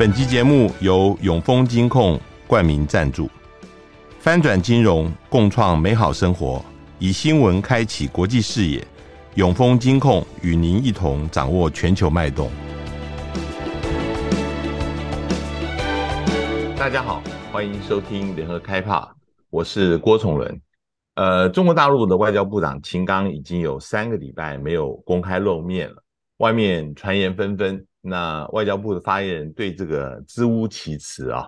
本集节目由永丰金控冠名赞助，翻转金融，共创美好生活，以新闻开启国际视野。永丰金控与您一同掌握全球脉动。大家好，欢迎收听联合开趴，我是郭崇伦。呃，中国大陆的外交部长秦刚已经有三个礼拜没有公开露面了，外面传言纷纷。那外交部的发言人对这个支吾其词啊，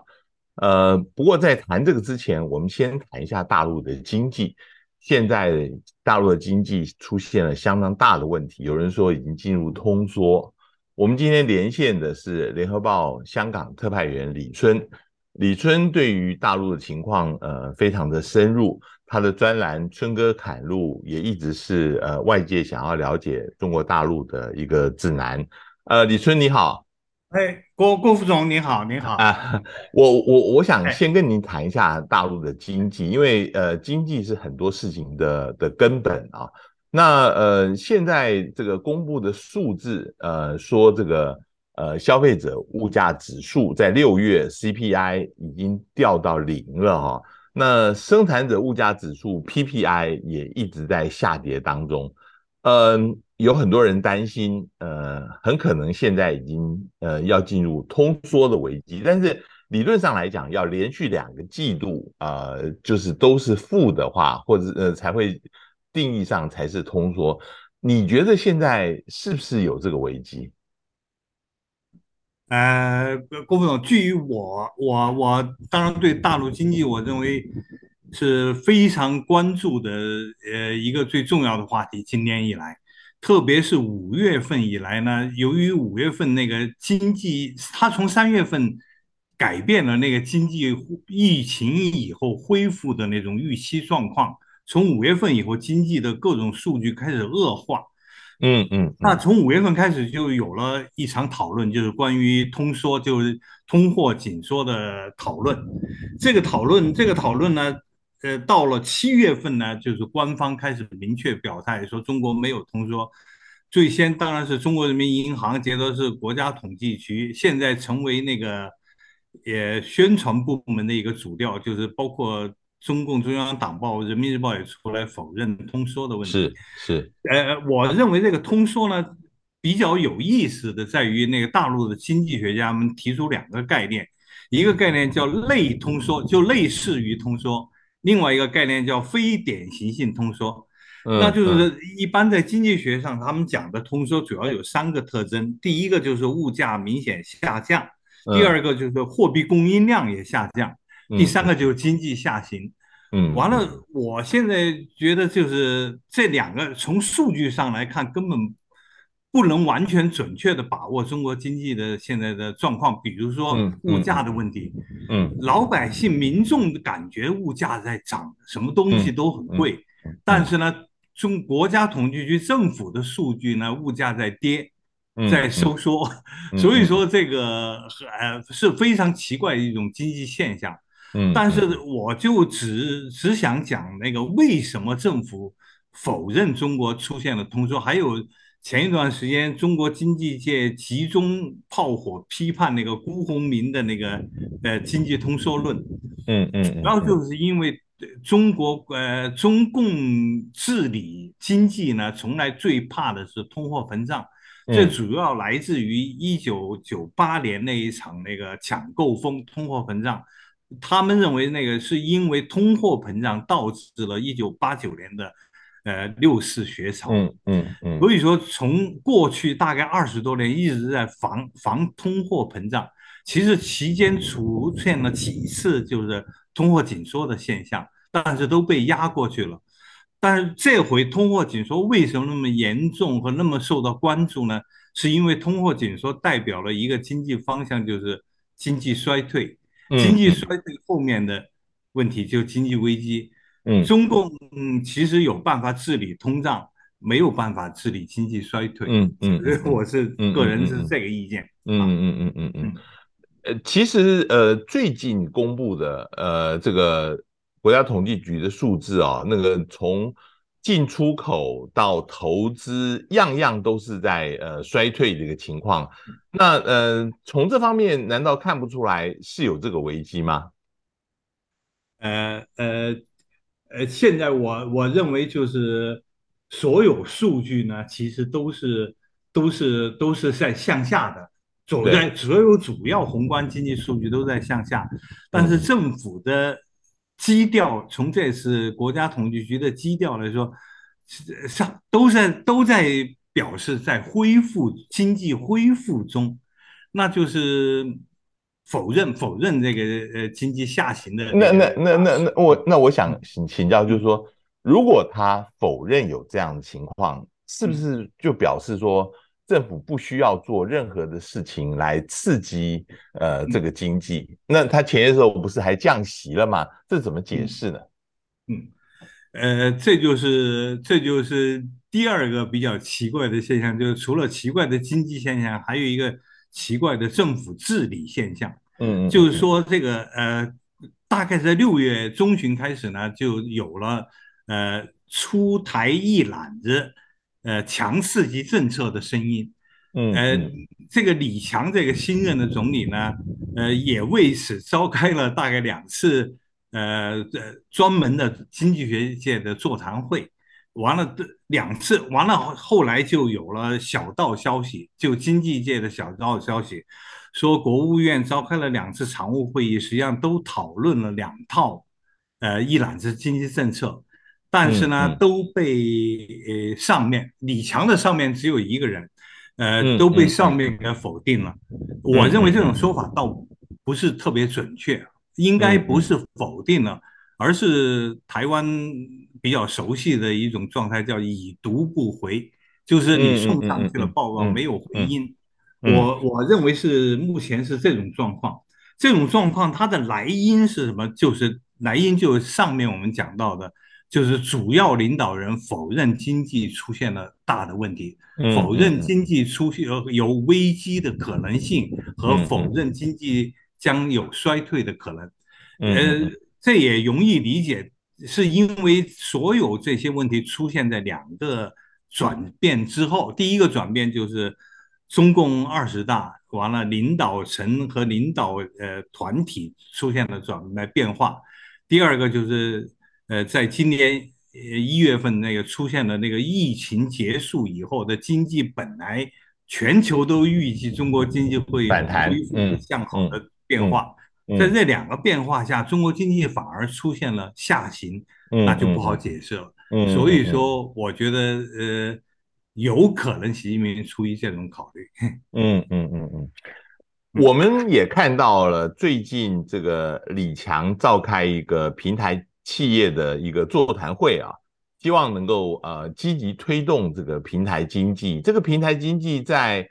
呃，不过在谈这个之前，我们先谈一下大陆的经济。现在大陆的经济出现了相当大的问题，有人说已经进入通缩。我们今天连线的是联合报香港特派员李春，李春对于大陆的情况呃非常的深入，他的专栏《春歌侃路》也一直是呃外界想要了解中国大陆的一个指南。呃，李春你好，哎，郭郭副总你好，你好啊，我我我想先跟您谈一下大陆的经济，因为呃，经济是很多事情的的根本啊。那呃，现在这个公布的数字，呃，说这个呃消费者物价指数在六月 CPI 已经掉到零了哈、啊，那生产者物价指数 PPI 也一直在下跌当中，嗯、呃。有很多人担心，呃，很可能现在已经呃要进入通缩的危机，但是理论上来讲，要连续两个季度、呃，就是都是负的话，或者呃才会定义上才是通缩。你觉得现在是不是有这个危机？呃，郭副总，据我我我当然对大陆经济，我认为是非常关注的，呃，一个最重要的话题，今年以来。特别是五月份以来呢，由于五月份那个经济，它从三月份改变了那个经济疫情以后恢复的那种预期状况，从五月份以后经济的各种数据开始恶化，嗯嗯，那从五月份开始就有了一场讨论，就是关于通缩，就是通货紧缩的讨论。这个讨论，这个讨论呢。呃，到了七月份呢，就是官方开始明确表态说中国没有通缩。最先当然是中国人民银行，接着是国家统计局，现在成为那个也宣传部门的一个主调，就是包括中共中央党报、人民日报也出来否认通缩的问题。是是，呃，我认为这个通缩呢比较有意思的在于那个大陆的经济学家们提出两个概念，一个概念叫类通缩，就类似于通缩。另外一个概念叫非典型性通缩，那就是一般在经济学上，他们讲的通缩主要有三个特征：第一个就是物价明显下降，第二个就是货币供应量也下降，第三个就是经济下行。嗯，完了，我现在觉得就是这两个从数据上来看根本。不能完全准确地把握中国经济的现在的状况，比如说物价的问题。嗯，嗯，老百姓民众感觉物价在涨，什么东西都很贵。但是呢，中国家统计局政府的数据呢，物价在跌，在收缩。所以说这个呃是非常奇怪的一种经济现象。嗯，但是我就只只想讲那个为什么政府否认中国出现了通缩，还有。前一段时间，中国经济界集中炮火批判那个辜鸿铭的那个呃经济通缩论，嗯嗯，主要就是因为中国呃中共治理经济呢，从来最怕的是通货膨胀，这主要来自于一九九八年那一场那个抢购风通货膨胀，他们认为那个是因为通货膨胀导致了一九八九年的。呃，六四学潮，嗯嗯嗯，所以说从过去大概二十多年一直在防防通货膨胀，其实期间出现了几次就是通货紧缩的现象，但是都被压过去了。但是这回通货紧缩为什么那么严重和那么受到关注呢？是因为通货紧缩代表了一个经济方向，就是经济衰退，经济衰退后面的问题就是经济危机。嗯，中共嗯其实有办法治理通胀，没有办法治理经济衰退。嗯嗯，我是个人是这个意见。嗯嗯嗯嗯嗯。呃，其实呃最近公布的呃这个国家统计局的数字啊，那个从进出口到投资，样样都是在呃衰退的一个情况。那呃，从这方面难道看不出来是有这个危机吗？呃呃呃，现在我我认为就是所有数据呢，其实都是都是都是在向下的，走在所有主要宏观经济数据都在向下，但是政府的。基调从这次国家统计局的基调来说，上都在都在表示在恢复经济恢复中，那就是否认否认这个呃经济下行的。那那那那那我那我想请请教，就是说，如果他否认有这样的情况，是不是就表示说？政府不需要做任何的事情来刺激呃这个经济，那他前些时候不是还降息了吗？这怎么解释呢？嗯，呃，这就是这就是第二个比较奇怪的现象，就是除了奇怪的经济现象，还有一个奇怪的政府治理现象。嗯，就是说这个呃，大概在六月中旬开始呢，就有了呃出台一揽子。呃，强刺激政策的声音，嗯，呃，这个李强这个新任的总理呢，呃，也为此召开了大概两次，呃，呃，专门的经济学界的座谈会，完了的两次，完了后来就有了小道消息，就经济界的小道消息，说国务院召开了两次常务会议，实际上都讨论了两套，呃，一揽子经济政策。但是呢，都被呃上面李强的上面只有一个人，呃，都被上面给否定了。我认为这种说法倒不是特别准确，应该不是否定了，而是台湾比较熟悉的一种状态，叫已读不回，就是你送上去了报告没有回音。我我认为是目前是这种状况，这种状况它的来因是什么？就是来因就是上面我们讲到的。就是主要领导人否认经济出现了大的问题，否认经济出现有危机的可能性，和否认经济将有衰退的可能。呃，这也容易理解，是因为所有这些问题出现在两个转变之后。第一个转变就是中共二十大完了，领导层和领导呃团体出现了转来变化。第二个就是。呃，在今年呃一月份那个出现了那个疫情结束以后的经济，本来全球都预计中国经济会恢复向好的变化，在这两个变化下，中国经济反而出现了下行，那就不好解释了。所以说，我觉得呃，有可能习近平出于这种考虑。嗯嗯嗯嗯，我们也看到了最近这个李强召开一个平台。企业的一个座谈会啊，希望能够呃积极推动这个平台经济。这个平台经济在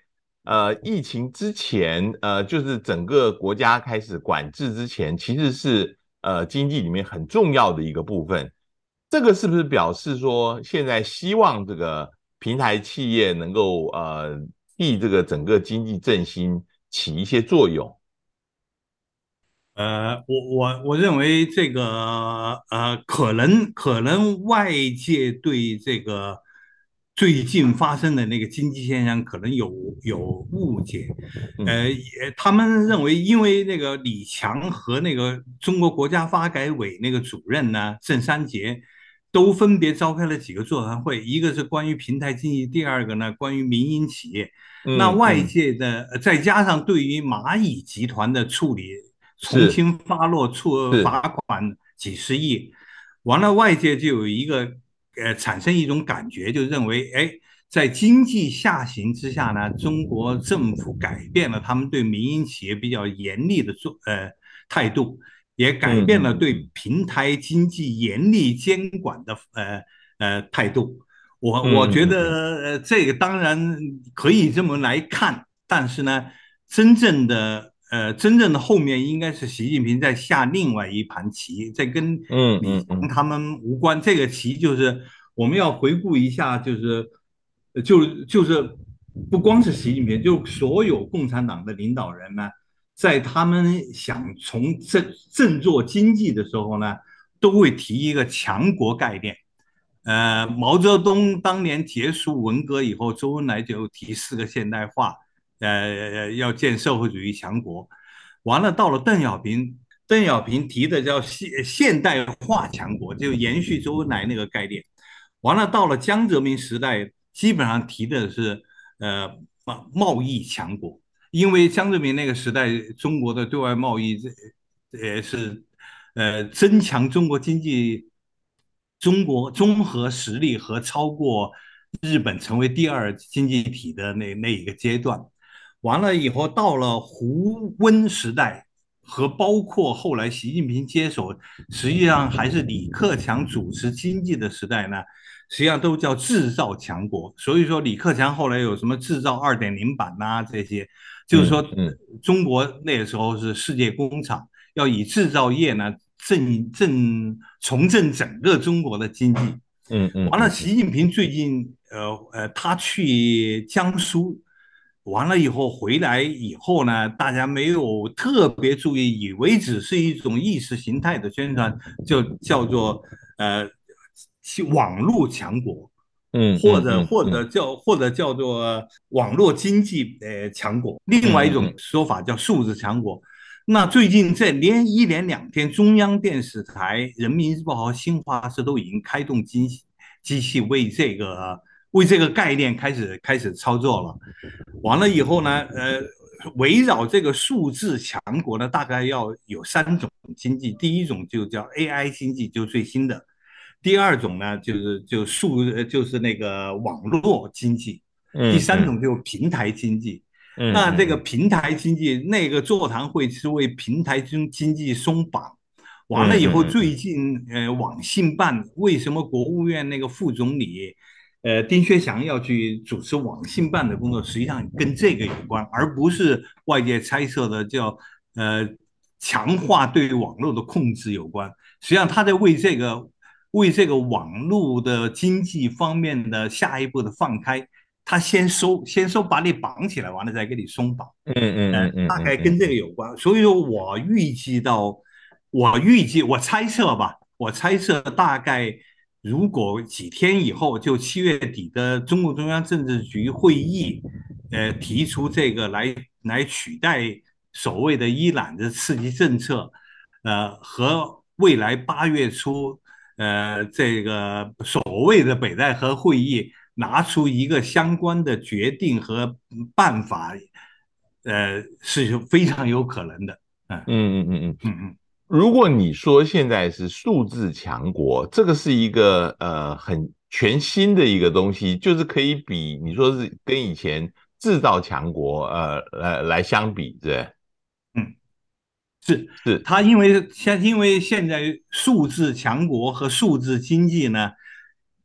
呃疫情之前，呃就是整个国家开始管制之前，其实是呃经济里面很重要的一个部分。这个是不是表示说，现在希望这个平台企业能够呃替这个整个经济振兴起一些作用？呃，我我我认为这个呃，可能可能外界对这个最近发生的那个经济现象可能有有误解，呃，也他们认为因为那个李强和那个中国国家发改委那个主任呢郑三杰都分别召开了几个座谈会，一个是关于平台经济，第二个呢关于民营企业。那外界的再加上对于蚂蚁集团的处理。重新发落处罚款几十亿，完了外界就有一个呃产生一种感觉，就认为哎，在经济下行之下呢，中国政府改变了他们对民营企业比较严厉的做呃态度，也改变了对平台经济严厉监管的呃呃态度。我我觉得呃这个当然可以这么来看，但是呢，真正的。呃，真正的后面应该是习近平在下另外一盘棋，在跟李强他们无关。这个棋就是我们要回顾一下，就是，就就是不光是习近平，就所有共产党的领导人呢，在他们想从振振作经济的时候呢，都会提一个强国概念。呃，毛泽东当年结束文革以后，周恩来就提四个现代化，呃，要建社会主义强国。完了，到了邓小平，邓小平提的叫现现代化强国，就延续周恩来那个概念。完了，到了江泽民时代，基本上提的是呃贸贸易强国，因为江泽民那个时代，中国的对外贸易这呃是呃增强中国经济。中国综合实力和超过日本成为第二经济体的那那一个阶段，完了以后，到了胡温时代和包括后来习近平接手，实际上还是李克强主持经济的时代呢，实际上都叫制造强国。所以说，李克强后来有什么制造二点零版呐，这些，就是说，中国那个时候是世界工厂，要以制造业呢。振振重振整个中国的经济，嗯嗯，完了，习近平最近呃呃，他去江苏，完了以后回来以后呢，大家没有特别注意，以为只是一种意识形态的宣传，就叫做呃网络强国，嗯，或者或者叫或者叫做网络经济呃强国，另外一种说法叫数字强国。那最近这连一连两天，中央电视台、人民日报和新华社都已经开动机机器为这个为这个概念开始开始操作了。完了以后呢，呃，围绕这个数字强国呢，大概要有三种经济。第一种就叫 AI 经济，就最新的；第二种呢，就是就数就是那个网络经济；第三种就是平台经济。那这个平台经济，那个座谈会是为平台经经济松绑，完了以后，最近呃，网信办为什么国务院那个副总理，呃，丁薛祥要去主持网信办的工作，实际上跟这个有关，而不是外界猜测的叫呃强化对网络的控制有关。实际上，他在为这个为这个网络的经济方面的下一步的放开。他先收，先收，把你绑起来，完了再给你松绑。嗯嗯嗯嗯，大概跟这个有关。所以说我预计到，我预计，我猜测吧，我猜测大概如果几天以后，就七月底的中共中央政治局会议，呃，提出这个来来取代所谓的一揽子刺激政策，呃，和未来八月初，呃，这个所谓的北戴河会议。拿出一个相关的决定和办法，呃，是非常有可能的。嗯嗯嗯嗯嗯嗯。如果你说现在是数字强国，这个是一个呃很全新的一个东西，就是可以比你说是跟以前制造强国呃来来相比，对。嗯，是是，它因为现因为现在数字强国和数字经济呢。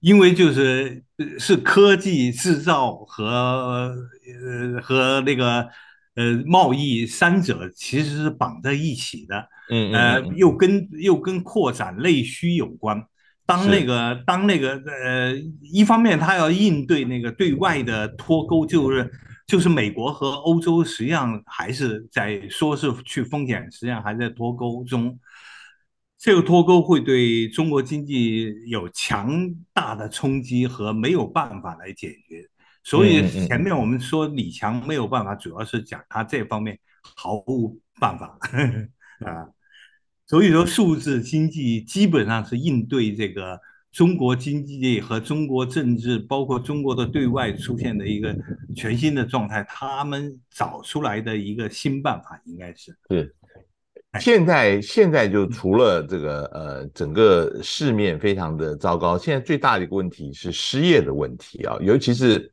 因为就是是科技制造和呃和那个呃贸易三者其实是绑在一起的，嗯呃又跟又跟扩展内需有关。当那个当那个呃一方面他要应对那个对外的脱钩，就是就是美国和欧洲实际上还是在说是去风险，实际上还在脱钩中。这个脱钩会对中国经济有强大的冲击和没有办法来解决，所以前面我们说李强没有办法，主要是讲他这方面毫无办法 啊。所以说，数字经济基本上是应对这个中国经济和中国政治，包括中国的对外出现的一个全新的状态，他们找出来的一个新办法，应该是对。现在现在就除了这个呃，整个市面非常的糟糕，现在最大的一个问题是失业的问题啊，尤其是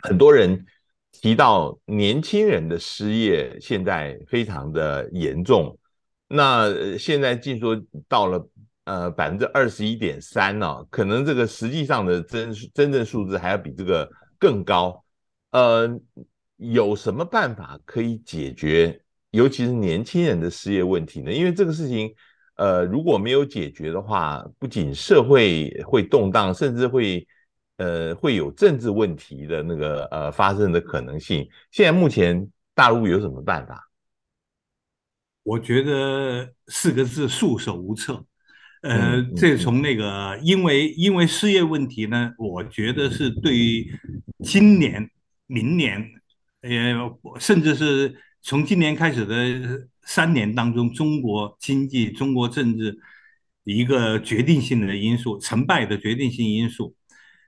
很多人提到年轻人的失业现在非常的严重，那现在据说到了呃百分之二十一点三呢，可能这个实际上的真真正数字还要比这个更高，呃，有什么办法可以解决？尤其是年轻人的失业问题呢，因为这个事情，呃，如果没有解决的话，不仅社会会动荡，甚至会，呃，会有政治问题的那个呃发生的可能性。现在目前大陆有什么办法？我觉得四个字：束手无策。呃，这从那个，因为因为失业问题呢，我觉得是对于今年、明年，呃，甚至是从今年开始的三年当中，中国经济、中国政治一个决定性的因素，成败的决定性因素。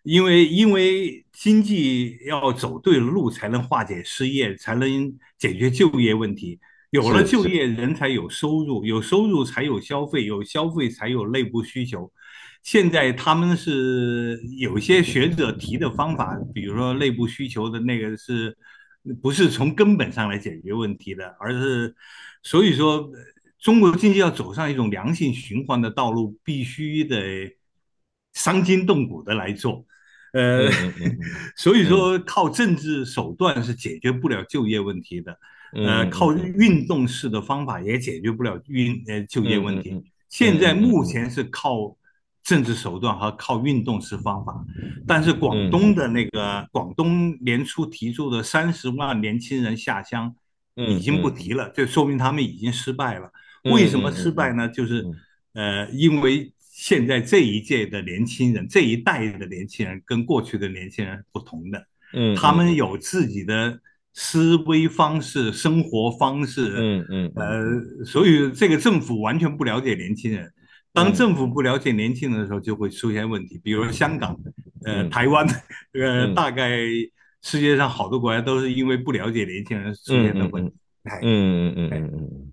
因为因为经济要走对了路，才能化解失业，才能解决就业问题。有了就业，人才有收入，有收入才有消费，有消费才有内部需求。现在他们是有些学者提的方法，比如说内部需求的那个是，不是从根本上来解决问题的，而是所以说中国经济要走上一种良性循环的道路，必须得伤筋动骨的来做。呃，所以说靠政治手段是解决不了就业问题的。呃，靠运动式的方法也解决不了运呃就业问题。现在目前是靠政治手段和靠运动式方法，但是广东的那个广东年初提出的三十万年轻人下乡，已经不提了，这说明他们已经失败了。为什么失败呢？就是呃，因为现在这一届的年轻人，这一代的年轻人跟过去的年轻人不同的，他们有自己的。思维方式、生活方式，嗯嗯，呃，所以这个政府完全不了解年轻人。当政府不了解年轻人的时候，就会出现问题。比如香港，呃，台湾，呃，大概世界上好多国家都是因为不了解年轻人出现的问题。嗯嗯嗯嗯嗯嗯。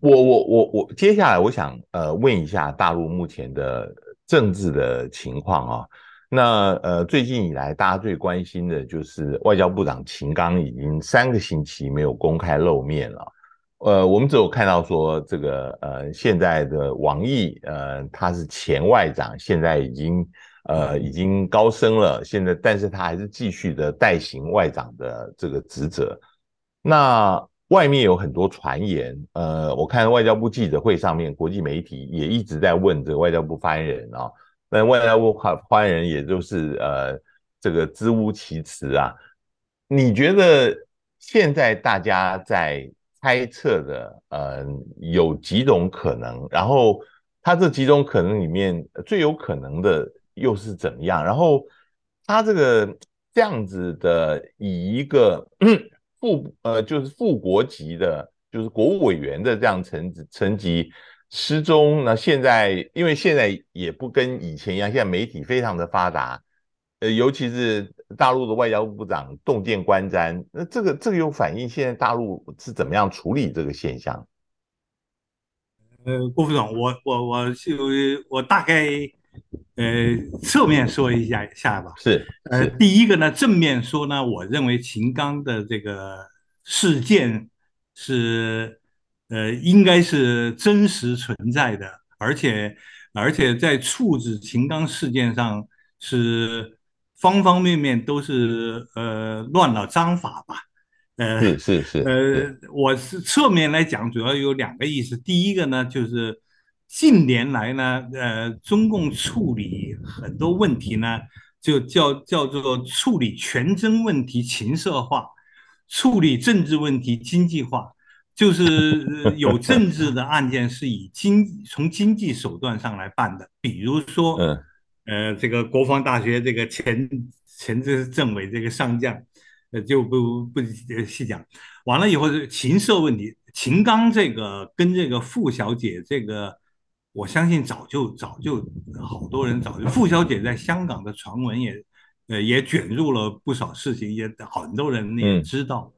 我我我我，接下来我想呃问一下大陆目前的政治的情况啊。那呃，最近以来，大家最关心的就是外交部长秦刚已经三个星期没有公开露面了。呃，我们只有看到说这个呃，现在的王毅呃，他是前外长，现在已经呃已经高升了，现在但是他还是继续的代行外长的这个职责。那外面有很多传言，呃，我看外交部记者会上面，国际媒体也一直在问这个外交部发言人啊。那外交部发言人也就是呃，这个支吾其词啊。你觉得现在大家在猜测的呃，有几种可能？然后他这几种可能里面最有可能的又是怎么样？然后他这个这样子的以一个副呃就是副国级的，就是国务委员的这样层层级。失踪，那现在因为现在也不跟以前一样，现在媒体非常的发达，呃，尤其是大陆的外交部部长洞见观瞻，那这个这个又反映现在大陆是怎么样处理这个现象？呃，郭副总，我我我就我大概呃侧面说一下下吧。是，呃，第一个呢，正面说呢，我认为秦刚的这个事件是。呃，应该是真实存在的，而且而且在处置秦刚事件上是方方面面都是呃乱了章法吧？呃，是是是。呃，我是侧面来讲，主要有两个意思。第一个呢，就是近年来呢，呃，中共处理很多问题呢，就叫叫做处理权争问题情色化，处理政治问题经济化。就是 有政治的案件是以经从经济手段上来办的，比如说，呃，这个国防大学这个前前这政委这个上将，呃，就不不细讲。完了以后是情色问题，秦刚这个跟这个傅小姐这个，我相信早就早就好多人早就傅小姐在香港的传闻也，呃，也卷入了不少事情，也很多人也知道。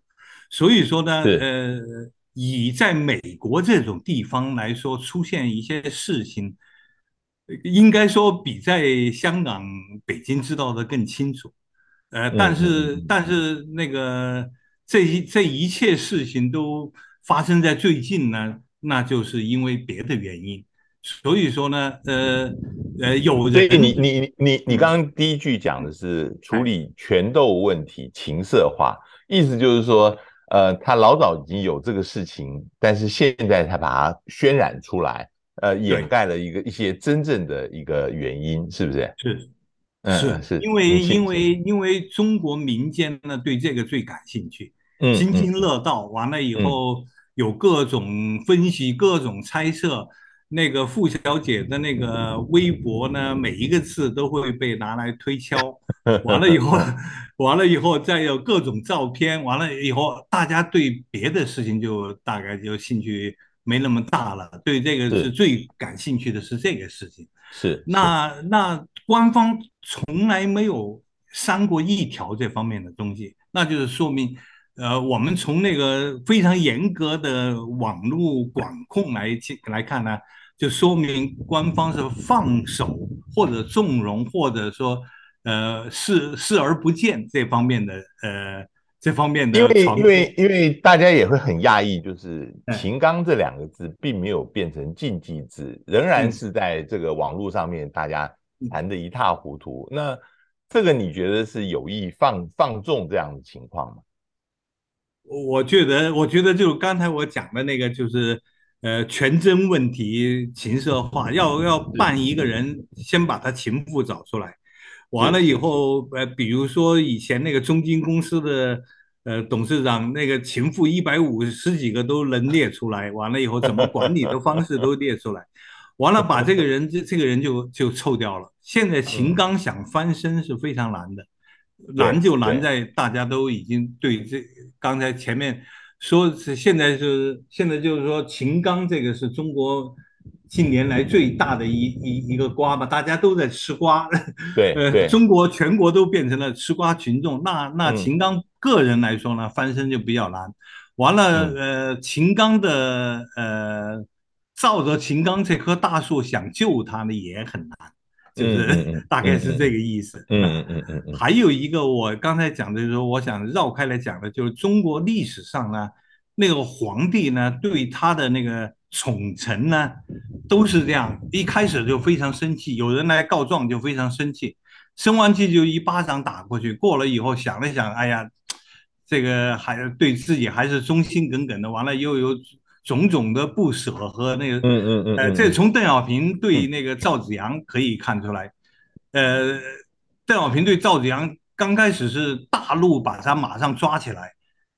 所以说呢，呃。以在美国这种地方来说，出现一些事情，应该说比在香港、北京知道的更清楚。呃，但是但是那个这一这一切事情都发生在最近呢，那就是因为别的原因。所以说呢，呃呃，有人。所以你你你你刚刚第一句讲的是处理权斗问题情色化，意思就是说。呃，他老早已经有这个事情，但是现在他把它渲染出来，呃，掩盖了一个一些真正的一个原因，是不是？是，是是，因为因为因为中国民间呢对这个最感兴趣，津津乐道。完了以后有各种分析、各种猜测，那个傅小姐的那个微博呢，每一个字都会被拿来推敲，完了以后，完了以后再有各种照片，完了以后大家对别的事情就大概就兴趣没那么大了，对这个是最感兴趣的是这个事情。是，那那官方从来没有删过一条这方面的东西，那就是说明。呃，我们从那个非常严格的网络管控来来看呢，就说明官方是放手或者纵容，或者说呃视视而不见这方面的呃这方面的。因为因为因为大家也会很讶异，就是“秦刚”这两个字并没有变成禁忌字，仍然是在这个网络上面大家谈得一塌糊涂。那这个你觉得是有意放放纵这样的情况吗？我觉得，我觉得就刚才我讲的那个，就是，呃，全真问题、情色化，要要办一个人，先把他情妇找出来，完了以后，呃，比如说以前那个中金公司的，呃，董事长那个情妇一百五十几个都能列出来，完了以后怎么管理的方式都列出来，完了把这个人这这个人就就臭掉了。现在秦刚想翻身是非常难的。难就难在大家都已经对这刚才前面说是现在是现在就是说秦刚这个是中国近年来最大的一一一个瓜吧，大家都在吃瓜，对，呃，中国全国都变成了吃瓜群众。那那秦刚个人来说呢，翻身就比较难。完了，呃，秦刚的呃，照着秦刚这棵大树想救他呢也很难。就是 大概是这个意思。嗯嗯嗯嗯。还有一个我刚才讲的，就是说我想绕开来讲的，就是中国历史上呢，那个皇帝呢，对他的那个宠臣呢，都是这样，一开始就非常生气，有人来告状就非常生气，生完气就一巴掌打过去，过了以后想了想，哎呀，这个还是对自己还是忠心耿耿的，完了又有。种种的不舍和那个，嗯嗯嗯，呃，这从邓小平对那个赵紫阳可以看出来，呃，邓小平对赵紫阳刚开始是大怒，把他马上抓起来，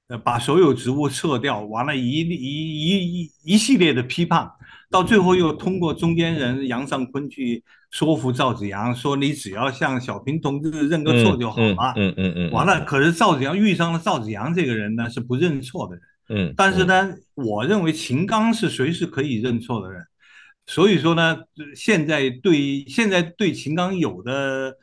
呃，把所有职务撤掉，完了一一一一一系列的批判，到最后又通过中间人杨尚昆去说服赵紫阳，说你只要向小平同志认个错就好了，嗯嗯嗯，完了，可是赵紫阳遇上了赵紫阳这个人呢，是不认错的人。嗯，但是呢，我认为秦刚是随时可以认错的人，所以说呢，现在对现在对秦刚有的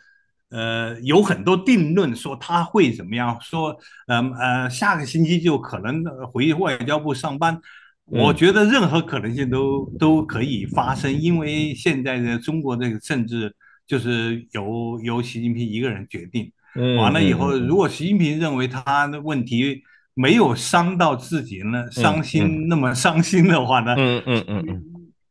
呃有很多定论，说他会怎么样，说呃呃下个星期就可能回外交部上班，我觉得任何可能性都都可以发生，因为现在的中国这个政治就是由由习近平一个人决定，完了以后，如果习近平认为他的问题。没有伤到自己呢，伤心那么伤心的话呢，嗯嗯嗯嗯，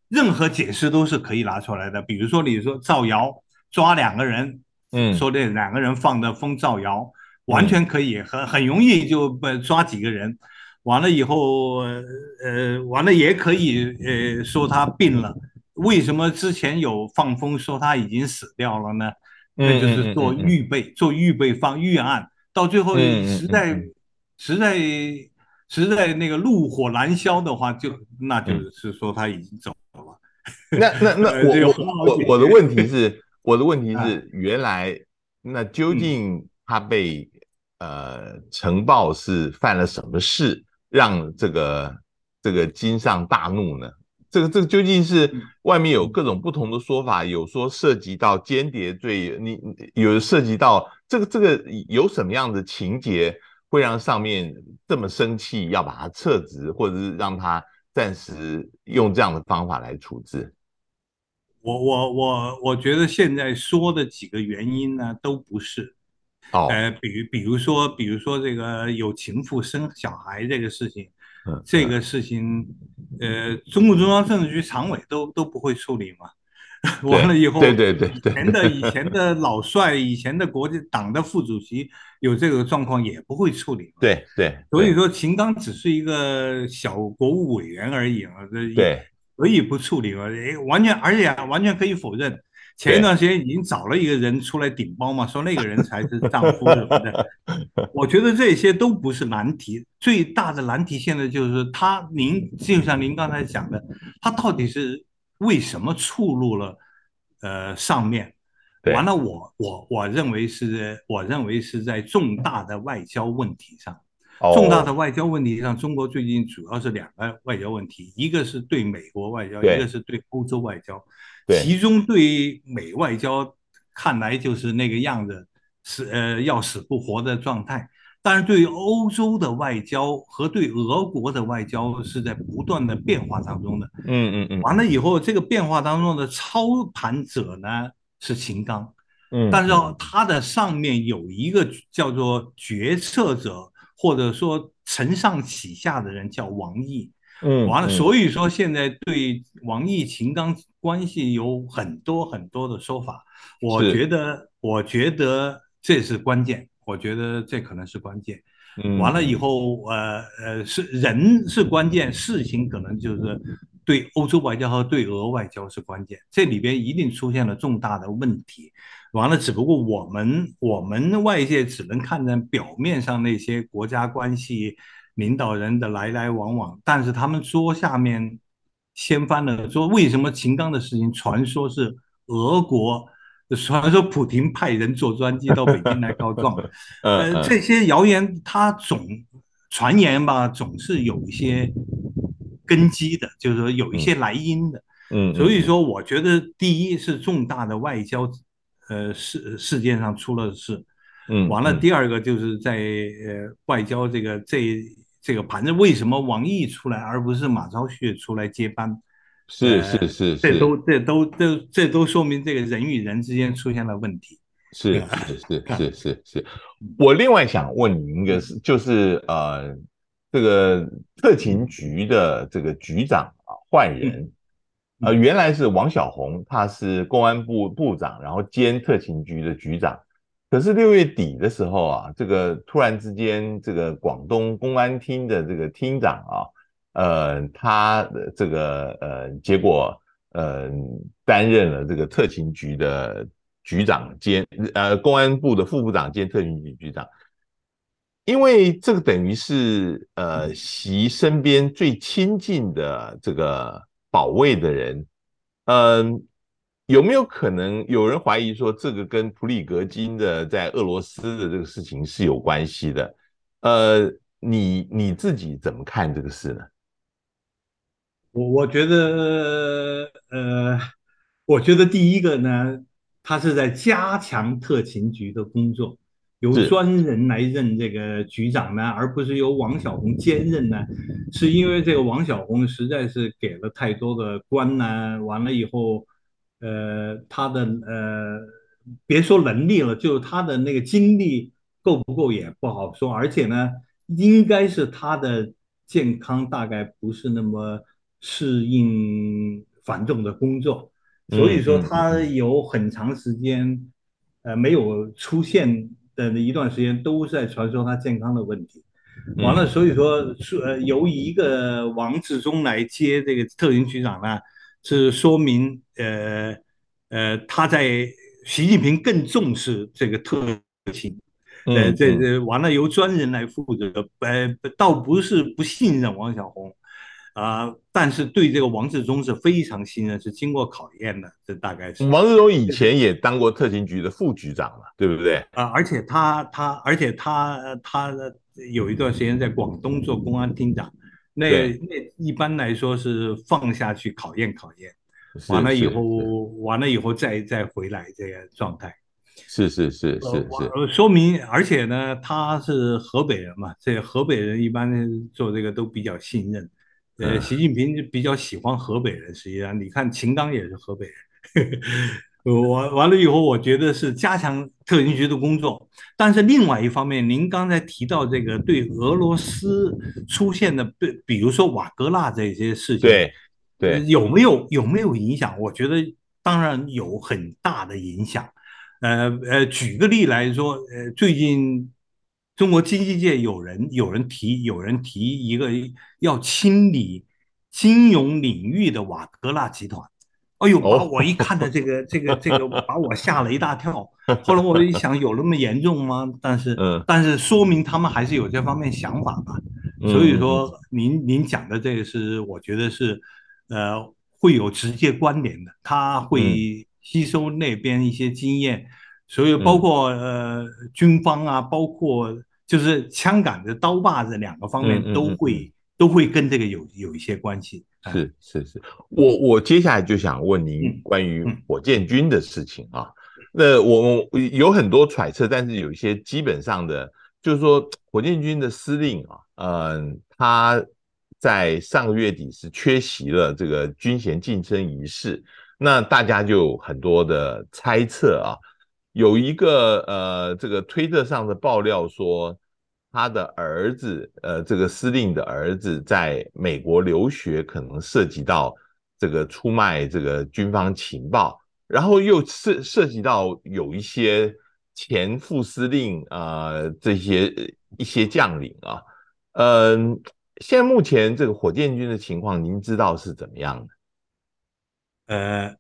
任何解释都是可以拿出来的。比如说，你说造谣抓两个人，嗯，说这两个人放的风造谣，完全可以很很容易就被抓几个人，完了以后，呃，完了也可以呃说他病了。为什么之前有放风说他已经死掉了呢？那就是做预备，做预备放预案，到最后实在。实在实在那个怒火难消的话，就那就是说他已经走了。嗯、那那那 我我我的问题是，我的问题是，原来那究竟他被、嗯、呃呈报是犯了什么事，让这个这个金上大怒呢？这个这个究竟是外面有各种不同的说法，有说涉及到间谍罪，你有涉及到这个这个有什么样的情节？会让上面这么生气，要把他撤职，或者是让他暂时用这样的方法来处置。我我我我觉得现在说的几个原因呢，都不是。哦，呃，比如比如说，比如说这个有情妇生小孩这个事情，嗯，这个事情，呃，中共中央政治局常委都都不会处理嘛。完了以后，对对对对，以前的以前的老帅，以前的国际党的副主席有这个状况也不会处理。对对，所以说秦刚只是一个小国务委员而已嘛，这对可以不处理嘛？哎，完全而且完全可以否认。前一段时间已经找了一个人出来顶包嘛，说那个人才是丈夫什么的。我觉得这些都不是难题，最大的难题现在就是他，您就像您刚才讲的，他到底是。为什么触怒了呃上面？完了我，我我我认为是，我认为是在重大的外交问题上，重大的外交问题上，中国最近主要是两个外交问题，一个是对美国外交，一个是对欧洲外交。其中对美外交看来就是那个样子，是呃要死不活的状态。但是对于欧洲的外交和对俄国的外交是在不断的变化当中的。嗯嗯嗯。完了以后，这个变化当中的操盘者呢？是秦刚，嗯，但是他的上面有一个叫做决策者，或者说承上启下的人叫王毅，嗯，完了，所以说现在对王毅、秦刚关系有很多很多的说法，我觉得，我觉得这是关键，我觉得这可能是关键，嗯，完了以后，呃呃，是人是关键，事情可能就是。对欧洲外交和对俄外交是关键，这里边一定出现了重大的问题。完了，只不过我们我们外界只能看见表面上那些国家关系领导人的来来往往，但是他们桌下面掀翻了，说为什么秦刚的事情传说是俄国，传说普京派人坐专机到北京来告状，呃，这些谣言他总传言吧，总是有一些。根基的，就是说有一些来因的，嗯，所以说我觉得第一是重大的外交，呃事事件上出了事，嗯，完了第二个就是在呃外交这个这这个盘子，为什么王毅出来而不是马朝旭出来接班？是是是，这都这都这这都说明这个人与人之间出现了问题。是是是 是是是，我另外想问你一个是，就是呃。这个特勤局的这个局长啊换人，呃，原来是王小红，他是公安部部长，然后兼特勤局的局长。可是六月底的时候啊，这个突然之间，这个广东公安厅的这个厅长啊，呃，他的这个呃，结果呃，担任了这个特勤局的局长兼呃，公安部的副部长兼特勤局局长。因为这个等于是呃，习身边最亲近的这个保卫的人，嗯、呃，有没有可能有人怀疑说这个跟普里格金的在俄罗斯的这个事情是有关系的？呃，你你自己怎么看这个事呢？我我觉得，呃，我觉得第一个呢，他是在加强特勤局的工作。由专人来任这个局长呢，而不是由王小红兼任呢？是因为这个王小红实在是给了太多的官呢，完了以后，呃，他的呃，别说能力了，就他的那个精力够不够也不好说，而且呢，应该是他的健康大概不是那么适应繁重的工作，所以说他有很长时间呃没有出现。的一段时间都在传说他健康的问题，完了，所以说说呃由一个王志忠来接这个特勤局长呢，是说明呃呃他在习近平更重视这个特勤，呃这这完了由专人来负责，呃倒不是不信任王小洪。啊、呃，但是对这个王志忠是非常信任，是经过考验的。这大概是王志忠以前也当过特勤局的副局长嘛，对不对？啊、呃，而且他他，而且他他有一段时间在广东做公安厅长，那那一般来说是放下去考验考验，完了以后完了以后再再回来这个状态。是是是是是，呃，说明而且呢，他是河北人嘛，这河北人一般做这个都比较信任。呃，习近平就比较喜欢河北人，实际上你看秦刚也是河北人，完完了以后，我觉得是加强特勤局的工作。但是另外一方面，您刚才提到这个对俄罗斯出现的，比比如说瓦格纳这些事情，对对，有没有有没有影响？我觉得当然有很大的影响。呃呃，举个例来说，呃，最近。中国经济界有人有人提有人提一个要清理金融领域的瓦格纳集团，哎呦，把我一看的这个这个这个把我吓了一大跳。后来我一想，有那么严重吗？但是 但是说明他们还是有这方面想法吧。所以说您您讲的这个是我觉得是呃会有直接关联的，他会吸收那边一些经验，所以包括呃军方啊，包括就是枪杆子、刀把子两个方面都会都会跟这个有有一些关系。是是是，我我接下来就想问您关于火箭军的事情啊。那我有很多揣测，但是有一些基本上的，就是说火箭军的司令啊，嗯，他。在上个月底是缺席了这个军衔晋升仪式，那大家就很多的猜测啊，有一个呃这个推特上的爆料说，他的儿子呃这个司令的儿子在美国留学，可能涉及到这个出卖这个军方情报，然后又涉涉及到有一些前副司令啊、呃、这些一些将领啊，嗯、呃。现在目前这个火箭军的情况，您知道是怎么样的？呃，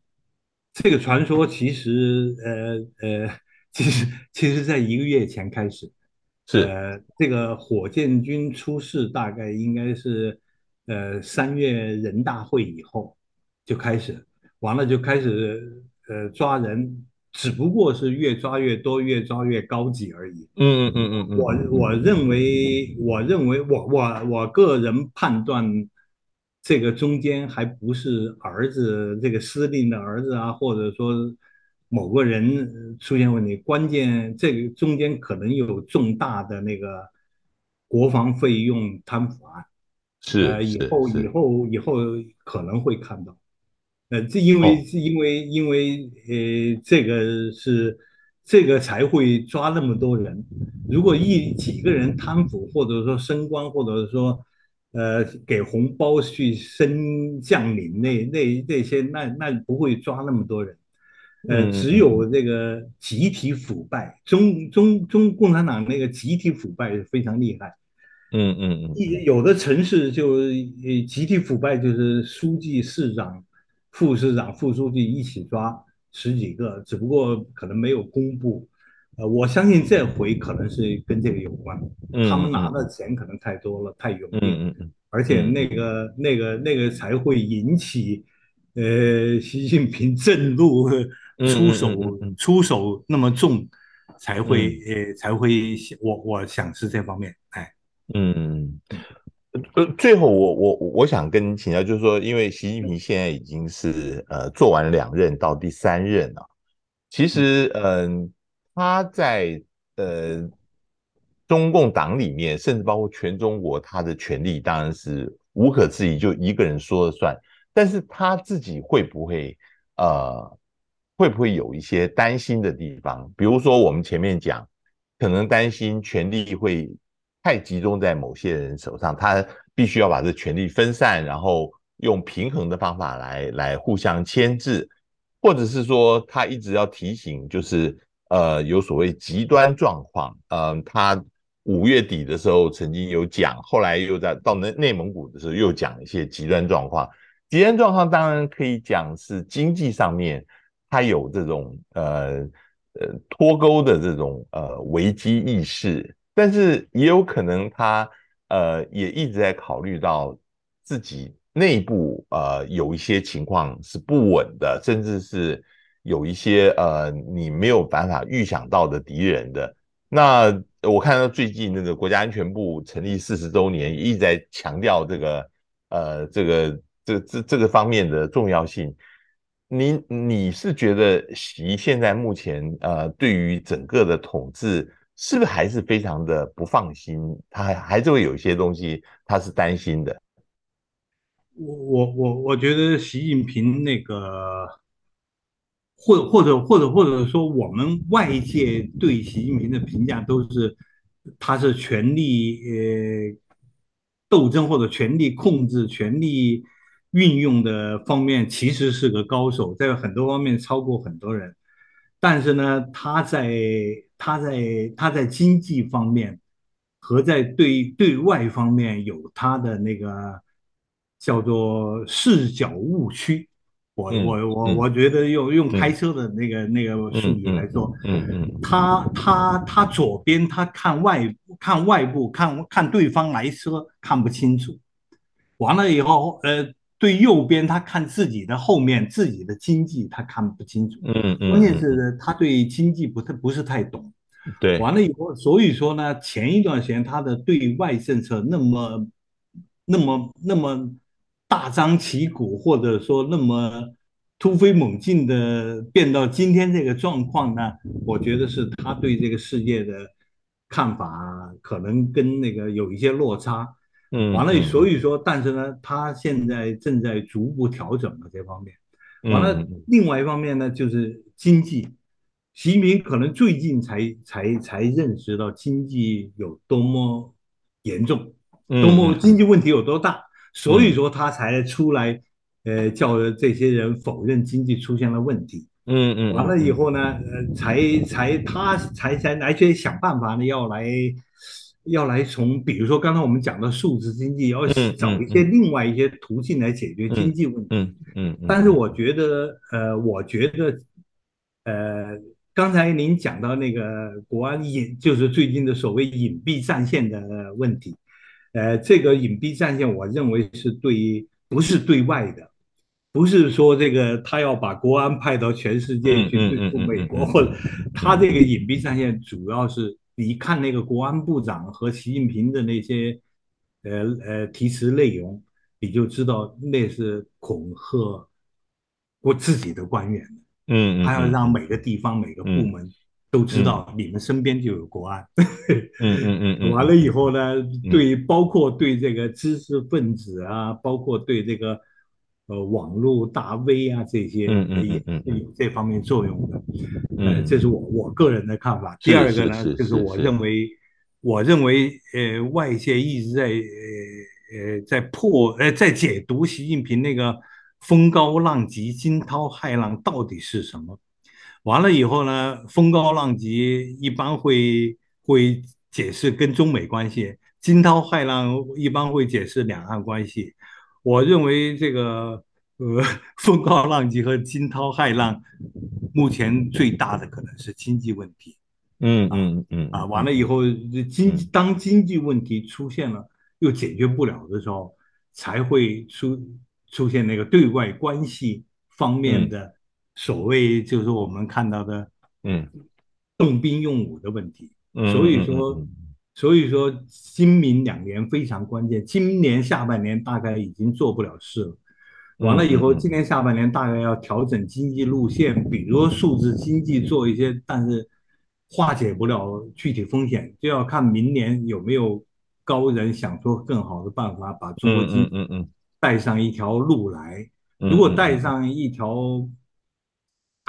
这个传说其实，呃呃，其实其实在一个月前开始，是呃，这个火箭军出事大概应该是，呃，三月人大会以后就开始，完了就开始呃抓人。只不过是越抓越多，越抓越高级而已。嗯嗯嗯嗯，我我认为，我认为我，我我我个人判断，这个中间还不是儿子这个司令的儿子啊，或者说某个人出现问题，关键这个中间可能有重大的那个国防费用贪腐案。是，呃，以后以后以后可能会看到。呃，这因为是因为因为呃，这个是这个才会抓那么多人。如果一几个人贪腐，或者说升官，或者说呃给红包去升将领，那那那些那那不会抓那么多人。呃，只有这个集体腐败，中中中共产党那个集体腐败是非常厉害。嗯嗯嗯，有的城市就呃集体腐败，就是书记、市长。副市长、副书记一起抓十几个，只不过可能没有公布。呃，我相信这回可能是跟这个有关。他们拿的钱可能太多了，太有名，而且那个、那个、那个才会引起，呃，习近平震怒，出手出手那么重，才会呃才会，我我想是这方面，哎，嗯。呃，最后我我我想跟您请教，就是说，因为习近平现在已经是呃做完两任到第三任了，其实嗯、呃，他在呃中共党里面，甚至包括全中国，他的权力当然是无可置疑，就一个人说了算。但是他自己会不会呃会不会有一些担心的地方？比如说我们前面讲，可能担心权力会。太集中在某些人手上，他必须要把这权力分散，然后用平衡的方法来来互相牵制，或者是说他一直要提醒，就是呃有所谓极端状况。嗯、呃，他五月底的时候曾经有讲，后来又在到内内蒙古的时候又讲一些极端状况。极端状况当然可以讲是经济上面，他有这种呃呃脱钩的这种呃危机意识。但是也有可能他呃也一直在考虑到自己内部呃有一些情况是不稳的，甚至是有一些呃你没有办法预想到的敌人的。那我看到最近那个国家安全部成立四十周年，一直在强调这个呃这个这这这个方面的重要性。你你是觉得习现在目前呃对于整个的统治？是不是还是非常的不放心？他还还是会有一些东西，他是担心的。我我我我觉得习近平那个，或或者或者或者说，我们外界对习近平的评价都是，他是权力呃斗争或者权力控制、权力运用的方面，其实是个高手，在很多方面超过很多人。但是呢，他在他在他在经济方面和在对对外方面有他的那个叫做视角误区。我我我我觉得用用开车的那个那个术语来说，嗯嗯，他他他左边他看外看外部看看对方来车看不清楚，完了以后呃对右边他看自己的后面自己的经济他看不清楚，嗯。嗯，关键是他对经济不太不是太懂，对，完了以后，所以说呢，前一段时间他的对外政策那么那么那么大张旗鼓，或者说那么突飞猛进的变到今天这个状况呢，我觉得是他对这个世界的看法可能跟那个有一些落差。嗯，完了，所以说，但是呢，他现在正在逐步调整了这方面。完了，另外一方面呢，就是经济，习近平可能最近才才才认识到经济有多么严重，多么经济问题有多大，所以说他才出来，呃，叫这些人否认经济出现了问题。嗯嗯，完了以后呢，呃，才才他才才来去想办法呢，要来。要来从，比如说刚才我们讲的数字经济，要找一些另外一些途径来解决经济问题。嗯嗯。但是我觉得，呃，我觉得，呃，刚才您讲到那个国安隐，就是最近的所谓隐蔽战线的问题，呃，这个隐蔽战线，我认为是对于，不是对外的，不是说这个他要把国安派到全世界去对付美国，或者他这个隐蔽战线主要是。你看那个国安部长和习近平的那些，呃呃提词内容，你就知道那是恐吓我自己的官员。嗯，他要让每个地方、每个部门都知道你们身边就有国安。嗯嗯嗯。完了以后呢，对，包括对这个知识分子啊，包括对这个。呃，网络大 V 啊，这些嗯嗯也是有这方面作用的，呃，这是我我个人的看法。第二个呢，就是我认为，我认为，呃，外界一直在呃呃在破呃在解读习近平那个风高浪急、惊涛骇浪到底是什么。完了以后呢，风高浪急一般会会解释跟中美关系，惊涛骇浪一般会解释两岸关系。我认为这个呃风高浪急和惊涛骇浪，目前最大的可能是经济问题。嗯嗯嗯啊，完了以后经当经济问题出现了又解决不了的时候，才会出出现那个对外关系方面的所谓就是我们看到的嗯动兵用武的问题。所以说。所以说，今明两年非常关键。今年下半年大概已经做不了事了，完了以后，今年下半年大概要调整经济路线，比如数字经济做一些，但是化解不了具体风险，就要看明年有没有高人想出更好的办法，把中国经济带上一条路来。如果带上一条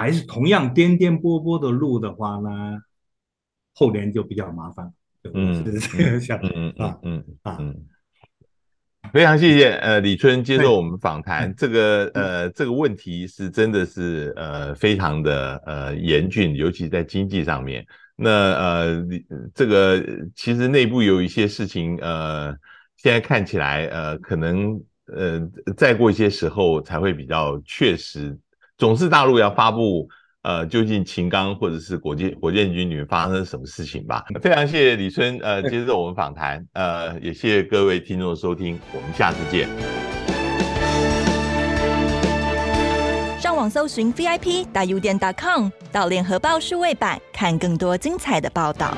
还是同样颠颠簸簸的路的话呢，后年就比较麻烦。嗯，是这样想，嗯嗯嗯啊，嗯，非常谢谢呃李春接受我们访谈，这个呃这个问题是真的是呃非常的呃严峻，尤其在经济上面。那呃这个其实内部有一些事情呃现在看起来呃可能呃再过一些时候才会比较确实，总是大陆要发布。呃，究竟秦刚或者是火箭火箭军里面发生了什么事情吧？非常谢谢李春，呃，接受我们访谈，呃，也谢谢各位听众的收听，我们下次见。上网搜寻 VIP 大 U 点 .com，到联合报数位版看更多精彩的报道。